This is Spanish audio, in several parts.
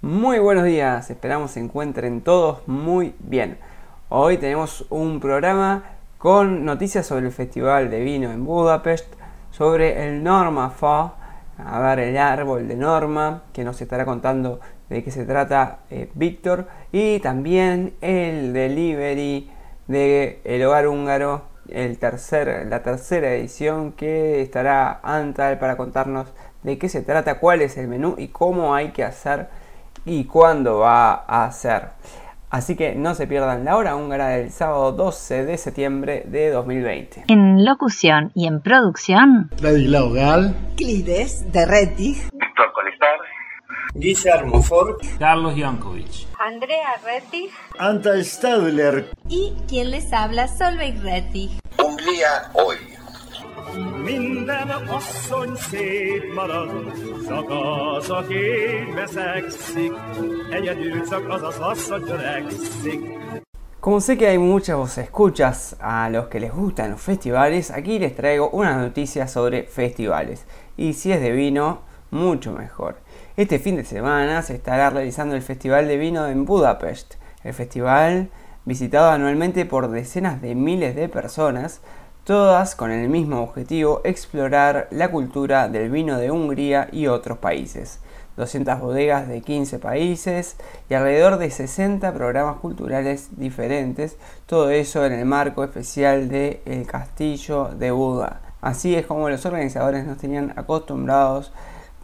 Muy buenos días, esperamos se encuentren todos muy bien. Hoy tenemos un programa con noticias sobre el Festival de Vino en Budapest, sobre el Norma Fa, a ver el árbol de Norma, que nos estará contando de qué se trata eh, Víctor, y también el delivery de El Hogar Húngaro, el tercer, la tercera edición que estará Antal para contarnos de qué se trata, cuál es el menú y cómo hay que hacer y cuándo va a hacer. Así que no se pierdan la hora húngara del sábado 12 de septiembre de 2020. En locución y en producción, Ladislao Gal, Clides de Rettig, Víctor Colestar, Guillermo Ford, Carlos Jankovic. Andrea Rettig Anta Stadler, y quien les habla Solveig Rettig. Hungría hoy. Minden asszony szép marad, csak az, aki veszekszik, egyedül csak az az asszony öregszik. Como sé que hay muchas vos escuchas a los que les gustan los festivales, aquí les traigo unas noticias sobre festivales. Y si es de vino, mucho mejor. Este fin de semana se estará realizando el Festival de Vino en Budapest. El festival, visitado anualmente por decenas de miles de personas, todas con el mismo objetivo, explorar la cultura del vino de Hungría y otros países. 200 bodegas de 15 países y alrededor de 60 programas culturales diferentes, todo eso en el marco especial de El Castillo de Buda. Así es como los organizadores nos tenían acostumbrados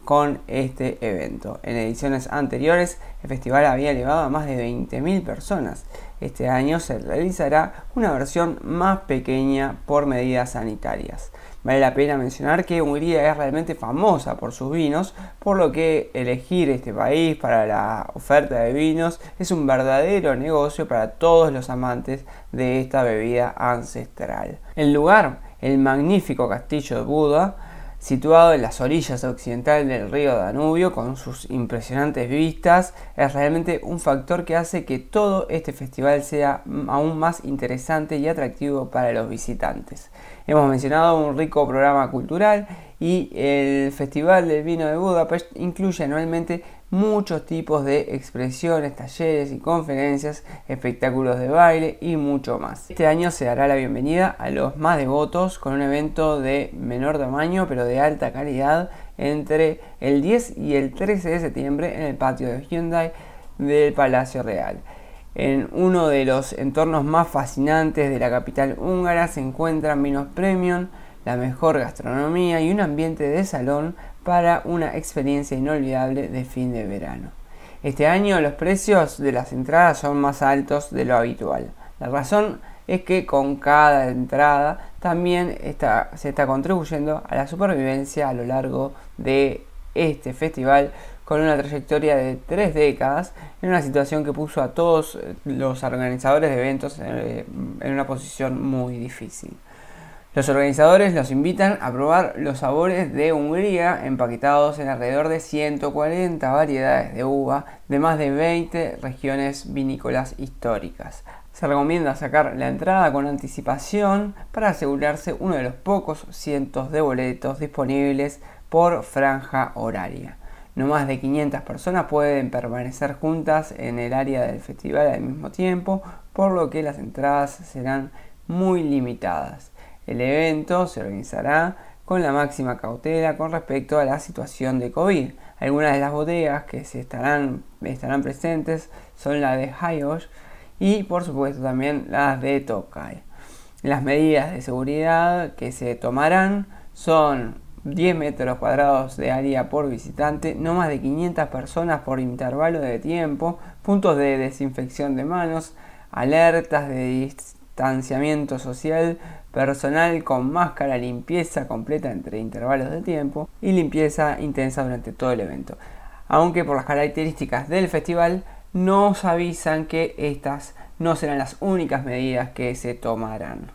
con este evento. En ediciones anteriores el festival había elevado a más de 20.000 personas. Este año se realizará una versión más pequeña por medidas sanitarias. Vale la pena mencionar que Hungría es realmente famosa por sus vinos, por lo que elegir este país para la oferta de vinos es un verdadero negocio para todos los amantes de esta bebida ancestral. El lugar, el magnífico castillo de Buda, situado en las orillas occidentales del río Danubio con sus impresionantes vistas, es realmente un factor que hace que todo este festival sea aún más interesante y atractivo para los visitantes. Hemos mencionado un rico programa cultural y el Festival del Vino de Budapest incluye anualmente muchos tipos de expresiones, talleres y conferencias, espectáculos de baile y mucho más. Este año se dará la bienvenida a los más devotos con un evento de menor tamaño pero de alta calidad entre el 10 y el 13 de septiembre en el patio de Hyundai del Palacio Real. En uno de los entornos más fascinantes de la capital húngara se encuentran vinos premium, la mejor gastronomía y un ambiente de salón para una experiencia inolvidable de fin de verano. Este año los precios de las entradas son más altos de lo habitual. La razón es que con cada entrada también se está contribuyendo a la supervivencia a lo largo de este festival con una trayectoria de tres décadas en una situación que puso a todos los organizadores de eventos eh, en una posición muy difícil. Los organizadores los invitan a probar los sabores de Hungría empaquetados en alrededor de 140 variedades de uva de más de 20 regiones vinícolas históricas. Se recomienda sacar la entrada con anticipación para asegurarse uno de los pocos cientos de boletos disponibles por franja horaria. No más de 500 personas pueden permanecer juntas en el área del festival al mismo tiempo, por lo que las entradas serán muy limitadas. El evento se organizará con la máxima cautela con respecto a la situación de COVID. Algunas de las bodegas que se estarán, presentes son la de Hayosh y por supuesto también las de Tokai. Las medidas de seguridad que se tomarán son 10 metros cuadrados de área por visitante, no más de 500 personas por intervalo de tiempo, puntos de desinfección de manos, alertas de distanciamiento social personal con máscara, limpieza completa entre intervalos de tiempo y limpieza intensa durante todo el evento. Aunque por las características del festival nos avisan que estas no serán las únicas medidas que se tomarán.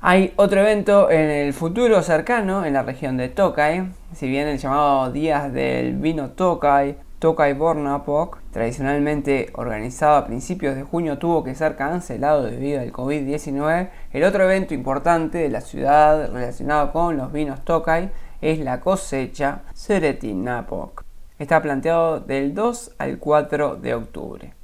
Hay otro evento en el futuro cercano en la región de Tokai, si bien el llamado Días del Vino Tokai, Tokai Bornapok, tradicionalmente organizado a principios de junio, tuvo que ser cancelado debido al COVID-19. El otro evento importante de la ciudad relacionado con los vinos Tokai es la cosecha Seretin Napok. Está planteado del 2 al 4 de octubre.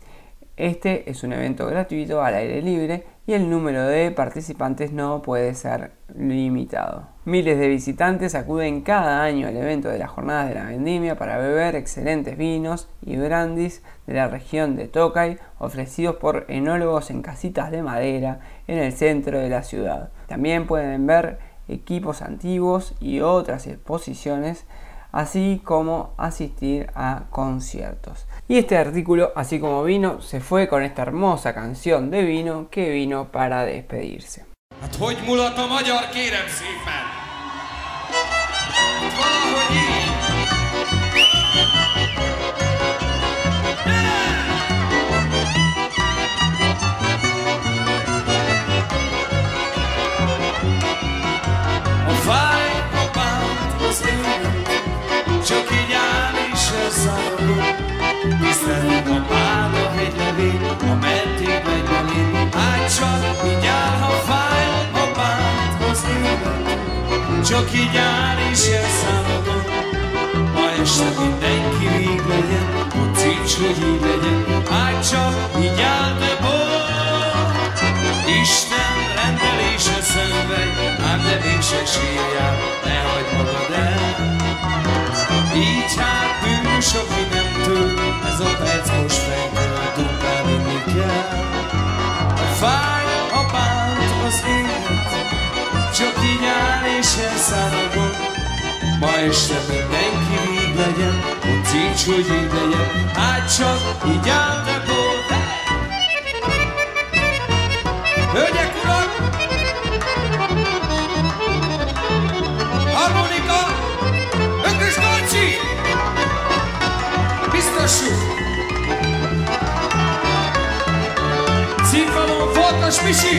Este es un evento gratuito al aire libre y el número de participantes no puede ser limitado. Miles de visitantes acuden cada año al evento de las jornadas de la vendimia para beber excelentes vinos y brandis de la región de Tokai ofrecidos por enólogos en casitas de madera en el centro de la ciudad. También pueden ver equipos antiguos y otras exposiciones así como asistir a conciertos. Y este artículo, así como vino, se fue con esta hermosa canción de vino que vino para despedirse. Hiszen a pál, a hegylevél, a meddig megy belé. Hát csak így áll, a bánt, az élet. Csak így áll és elszállok. Ma este mindenki rég legyen, Kocíts, hogy így legyen. Hát csak így áll, de boldog. Isten rendelése szenvedj, ám de mégsem sírjál, ne hagyd magad el. Így hát bűnös, aki nem tud, ez a perc most tudnál vinni kell. Fáj a bánt az élet, csak így áll és elszállagod. Ma este mindenki rég legyen, Kocíts, hogy így legyen, hát csak így bold. Hölgyek, Misi!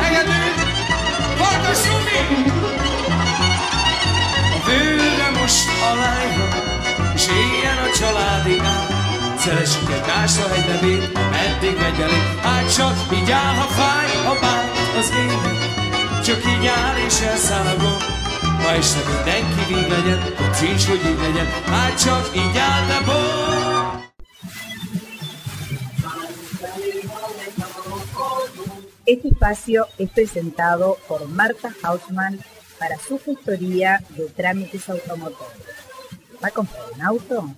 Hegedű! Farkas Rumi! A vőre most a lányra, és éljen a családi át. Szeressük egymást a hegynevét, meddig megy elég. Hát csak így ha fáj, ha bánt az élet. Csak így áll és elszáll a gond. Ma este mindenki vég legyen, hogy így legyen. Hát csak így. Este espacio es presentado por Marta Hausmann para su gestoría de trámites automotores. ¿Va a comprar un auto?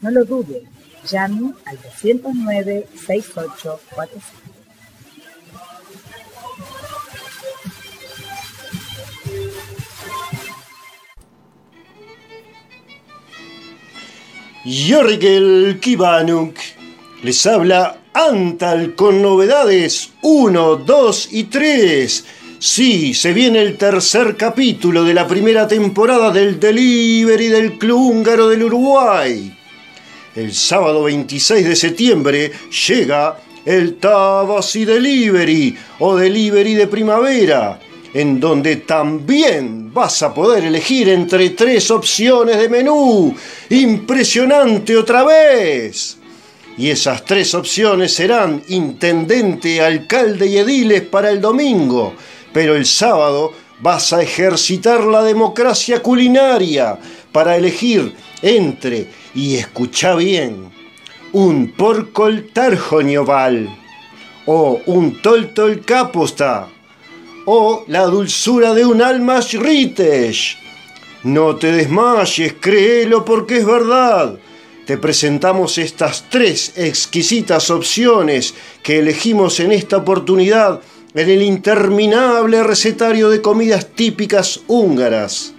No lo dude, llame al 209-6845. Jorgel Kibanuk les habla Antal con novedades 1, 2 y 3. Sí, se viene el tercer capítulo de la primera temporada del Delivery del Club Húngaro del Uruguay. El sábado 26 de septiembre llega el Tabasi Delivery o Delivery de Primavera, en donde también vas a poder elegir entre tres opciones de menú. Impresionante otra vez. Y esas tres opciones serán intendente, alcalde y ediles para el domingo. Pero el sábado vas a ejercitar la democracia culinaria para elegir entre, y escucha bien, un porcol tarjonioval o un toltol caposta o la dulzura de un alma ritesh. No te desmayes, créelo porque es verdad. Te presentamos estas tres exquisitas opciones que elegimos en esta oportunidad en el interminable recetario de comidas típicas húngaras.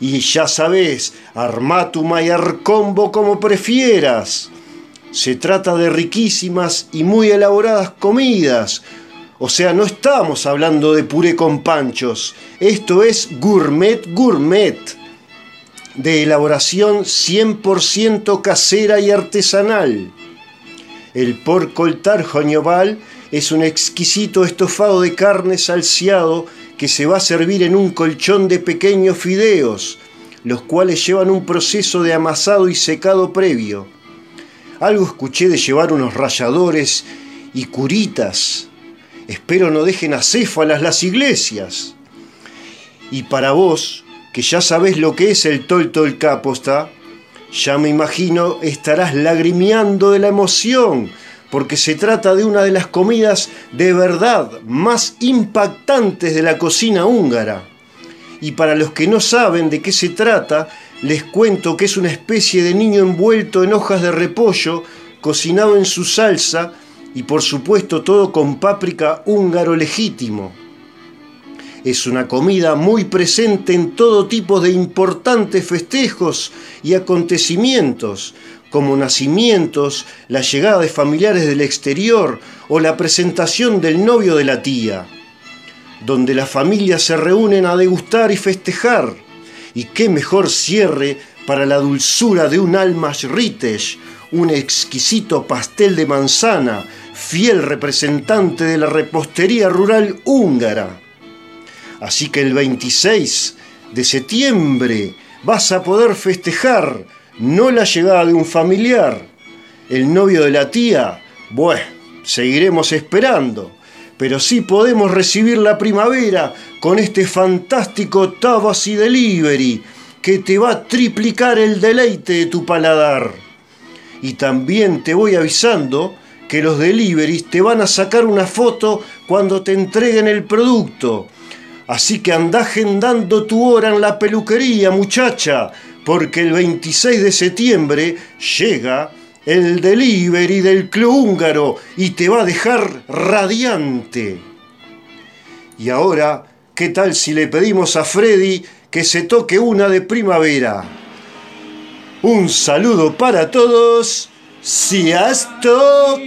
Y ya sabes, arma tu Mayer Combo como prefieras. Se trata de riquísimas y muy elaboradas comidas. O sea, no estamos hablando de puré con panchos. Esto es gourmet gourmet. De elaboración 100% casera y artesanal. El porco el es un exquisito estofado de carne salseado que se va a servir en un colchón de pequeños fideos, los cuales llevan un proceso de amasado y secado previo. Algo escuché de llevar unos ralladores y curitas. Espero no dejen acéfalas las iglesias. Y para vos, que ya sabés lo que es el tolto el caposta, ya me imagino estarás lagrimeando de la emoción, porque se trata de una de las comidas de verdad más impactantes de la cocina húngara. Y para los que no saben de qué se trata, les cuento que es una especie de niño envuelto en hojas de repollo, cocinado en su salsa y por supuesto todo con páprica húngaro legítimo. Es una comida muy presente en todo tipo de importantes festejos y acontecimientos, como nacimientos, la llegada de familiares del exterior o la presentación del novio de la tía, donde las familias se reúnen a degustar y festejar. Y qué mejor cierre para la dulzura de un almas ritesh, un exquisito pastel de manzana, fiel representante de la repostería rural húngara. Así que el 26 de septiembre vas a poder festejar no la llegada de un familiar, el novio de la tía, bueno, seguiremos esperando, pero sí podemos recibir la primavera con este fantástico Tabasy Delivery que te va a triplicar el deleite de tu paladar. Y también te voy avisando que los deliveries te van a sacar una foto cuando te entreguen el producto. Así que anda agendando tu hora en la peluquería, muchacha, porque el 26 de septiembre llega el delivery del club húngaro y te va a dejar radiante. Y ahora, ¿qué tal si le pedimos a Freddy que se toque una de primavera? Un saludo para todos. Sziasztok!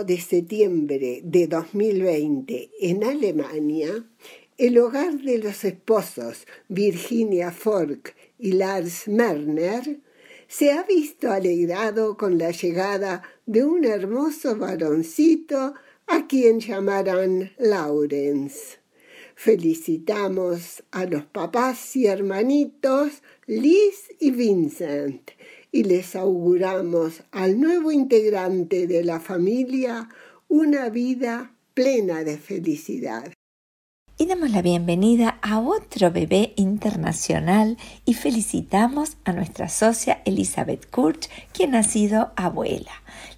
5 de septiembre de 2020 en Alemania, el hogar de los esposos Virginia Fork y Lars Merner se ha visto alegrado con la llegada de un hermoso varoncito a quien llamarán Lawrence. Felicitamos a los papás y hermanitos Liz y Vincent y les auguramos al nuevo integrante de la familia una vida plena de felicidad. Y damos la bienvenida a otro bebé internacional y felicitamos a nuestra socia Elizabeth Kurch, quien ha sido abuela.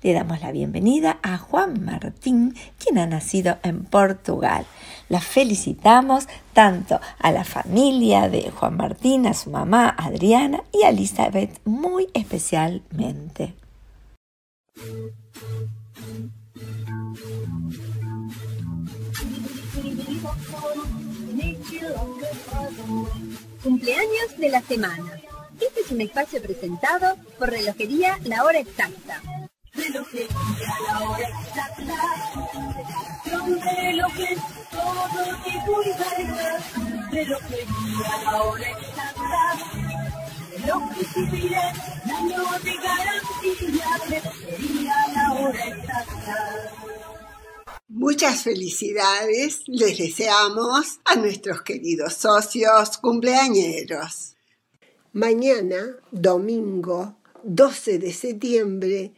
Le damos la bienvenida a Juan Martín, quien ha nacido en Portugal. La felicitamos tanto a la familia de Juan Martín, a su mamá Adriana y a Elizabeth muy especialmente. Cumpleaños de la semana. Este es un espacio presentado por Relojería La Hora Exacta. Relojería La Hora Exacta. Son relojes. Relojería La Hora. Muchas felicidades les deseamos a nuestros queridos socios cumpleañeros. Mañana, domingo 12 de septiembre,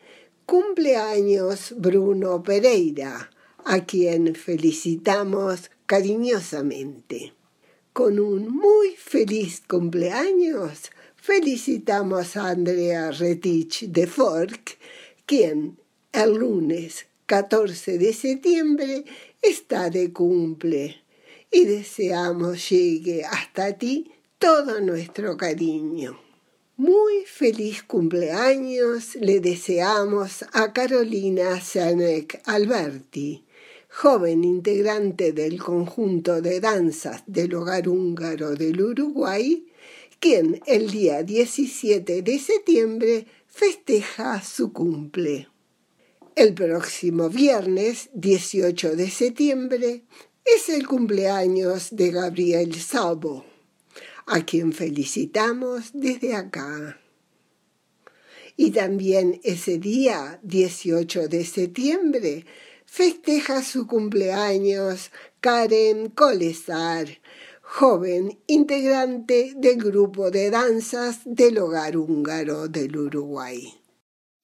cumpleaños Bruno Pereira, a quien felicitamos cariñosamente. Con un muy feliz cumpleaños felicitamos a Andrea Retich de Fork, quien el lunes 14 de septiembre está de cumple y deseamos llegue hasta ti todo nuestro cariño. Muy feliz cumpleaños le deseamos a Carolina Sanek Alberti, joven integrante del conjunto de danzas del hogar húngaro del Uruguay, quien el día 17 de septiembre festeja su cumple. El próximo viernes 18 de septiembre es el cumpleaños de Gabriel Sabo, a quien felicitamos desde acá. Y también ese día 18 de septiembre festeja su cumpleaños Karen Colesar, joven integrante del grupo de danzas del hogar húngaro del Uruguay.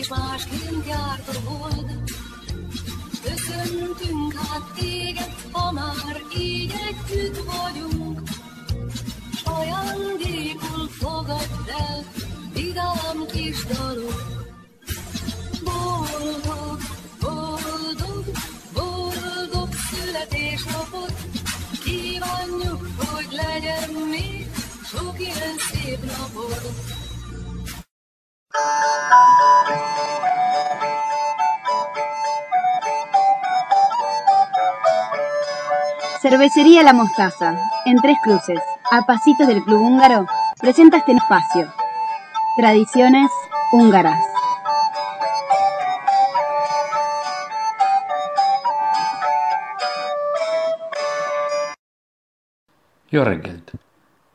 És másként járt a hold. Köszöntünk hát téged, ha már így együtt vagyunk. S ajándékul fogadd el, vidám kis dalok. Boldog, boldog, boldog születésnapot, kívánjuk, hogy legyen még sok ilyen szép napod. Cervecería La Mostaza, en Tres Cruces, a pasitos del Club Húngaro, presenta este espacio. Tradiciones húngaras. Jorgelt.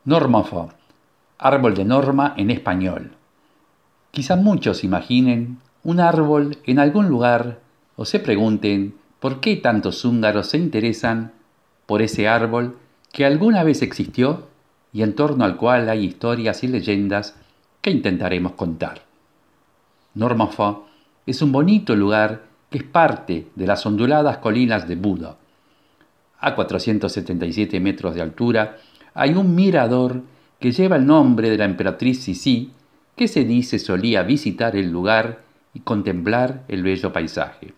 Normafa. Árbol de norma en español. Quizá muchos imaginen un árbol en algún lugar o se pregunten por qué tantos húngaros se interesan por ese árbol que alguna vez existió y en torno al cual hay historias y leyendas que intentaremos contar. Normafa es un bonito lugar que es parte de las onduladas colinas de Buda. A 477 metros de altura hay un mirador que lleva el nombre de la emperatriz Sisi, que se dice solía visitar el lugar y contemplar el bello paisaje.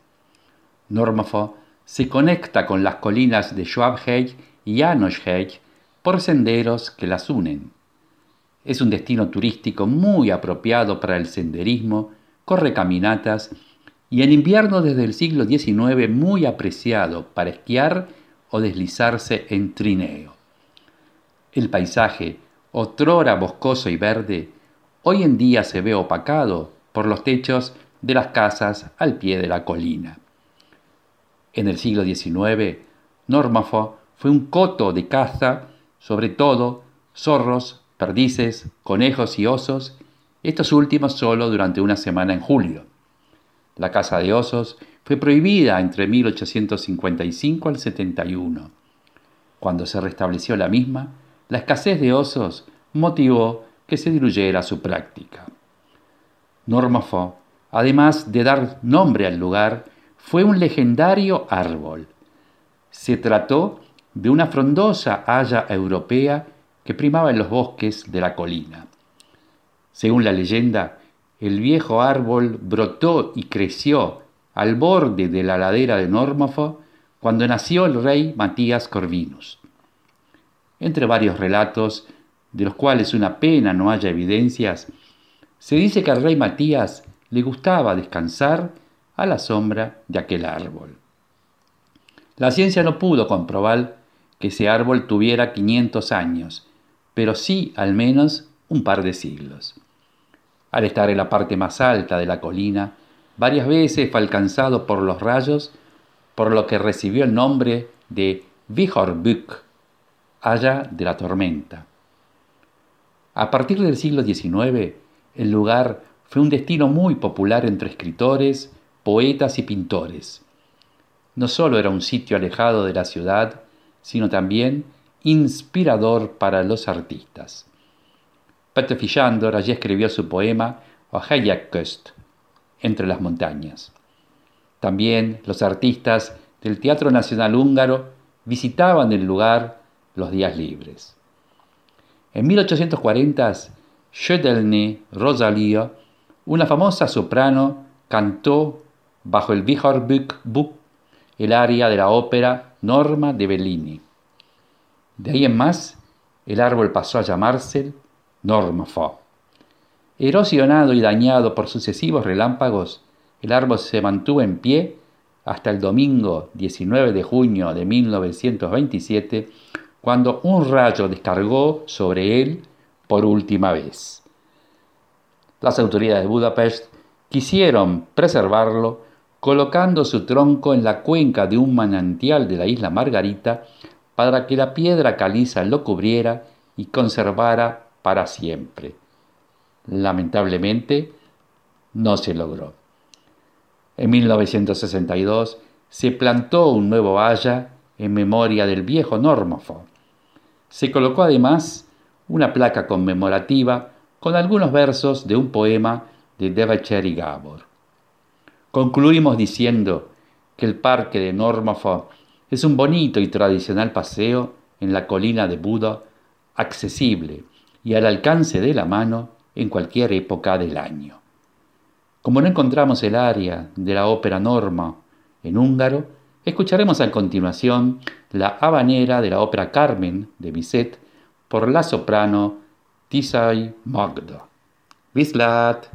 Normafa se conecta con las colinas de Schwabheg y Janoschheg por senderos que las unen. Es un destino turístico muy apropiado para el senderismo, corre caminatas y en invierno desde el siglo XIX muy apreciado para esquiar o deslizarse en trineo. El paisaje, otrora boscoso y verde, hoy en día se ve opacado por los techos de las casas al pie de la colina. En el siglo XIX, Normafo fue un coto de caza, sobre todo zorros, perdices, conejos y osos, estos últimos solo durante una semana en julio. La caza de osos fue prohibida entre 1855 al 71. Cuando se restableció la misma, la escasez de osos motivó que se diluyera su práctica. Normafo, además de dar nombre al lugar, fue un legendario árbol. Se trató de una frondosa haya europea que primaba en los bosques de la colina. Según la leyenda, el viejo árbol brotó y creció al borde de la ladera de Normafo cuando nació el rey Matías Corvinus. Entre varios relatos, de los cuales una pena no haya evidencias, se dice que al rey Matías le gustaba descansar a la sombra de aquel árbol. La ciencia no pudo comprobar que ese árbol tuviera 500 años, pero sí al menos un par de siglos. Al estar en la parte más alta de la colina, varias veces fue alcanzado por los rayos, por lo que recibió el nombre de Vihorbuk, haya de la tormenta. A partir del siglo XIX, el lugar fue un destino muy popular entre escritores, poetas y pintores. No solo era un sitio alejado de la ciudad, sino también inspirador para los artistas. Peter Fischander allí escribió su poema Ohejakust, entre las montañas. También los artistas del Teatro Nacional Húngaro visitaban el lugar los días libres. En 1840, Schödelny Rosalia, una famosa soprano, cantó bajo el Buk el aria de la ópera Norma de Bellini. De ahí en más, el árbol pasó a llamarse Norma Fo. Erosionado y dañado por sucesivos relámpagos, el árbol se mantuvo en pie hasta el domingo 19 de junio de 1927, cuando un rayo descargó sobre él por última vez. Las autoridades de Budapest quisieron preservarlo colocando su tronco en la cuenca de un manantial de la isla Margarita para que la piedra caliza lo cubriera y conservara para siempre. Lamentablemente, no se logró. En 1962 se plantó un nuevo haya en memoria del viejo Normofo. Se colocó además una placa conmemorativa con algunos versos de un poema de Devacheri Gabor. Concluimos diciendo que el parque de Normofo es un bonito y tradicional paseo en la colina de Buda, accesible y al alcance de la mano en cualquier época del año. Como no encontramos el área de la ópera Norma en húngaro, escucharemos a continuación la habanera de la ópera Carmen de Bizet por la soprano Tisai Magda. Vislat!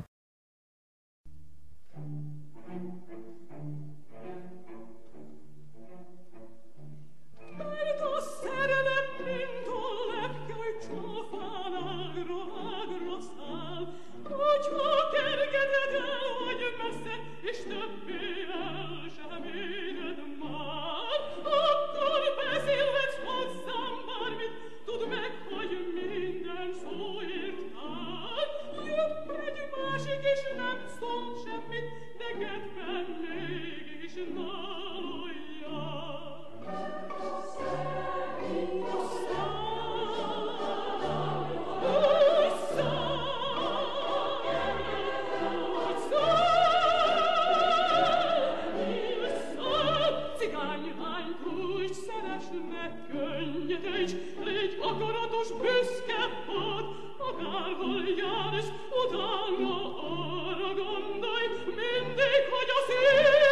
légy, légy akaratos büszke pad, akárhol jársz, utána arra gondolj, mindig, hogy a szív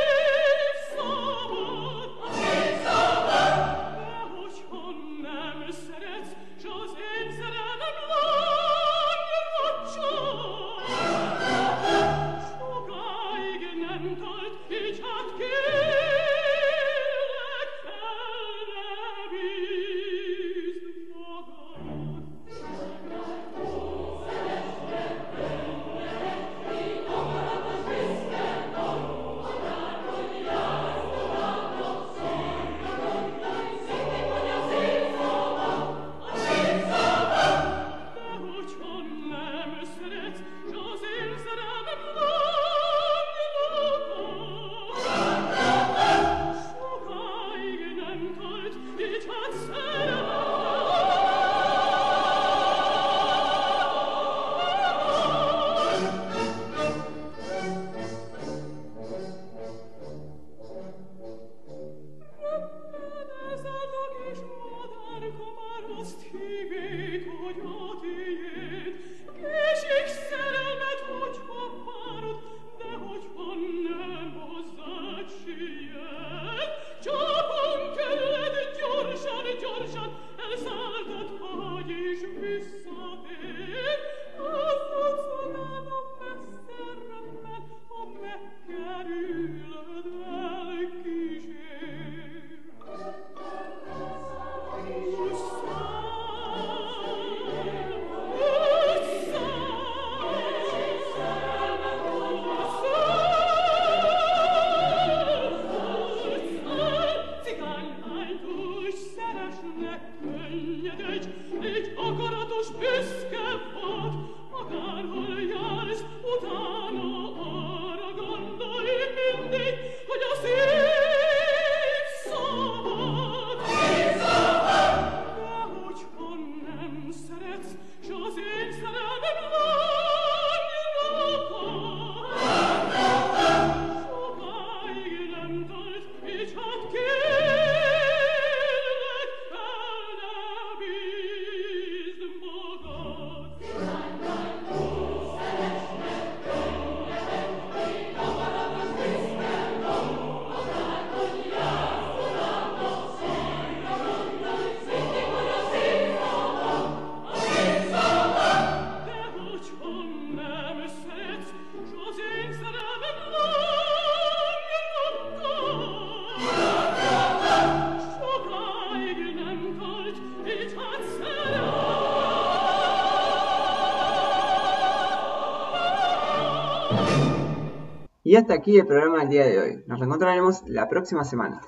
Y hasta aquí el programa del día de hoy. Nos reencontraremos la próxima semana.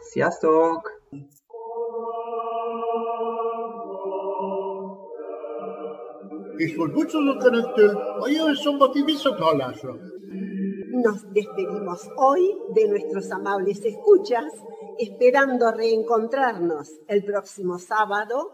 Szombati viszonthallásra. Nos despedimos hoy de nuestros amables escuchas, esperando reencontrarnos el próximo sábado.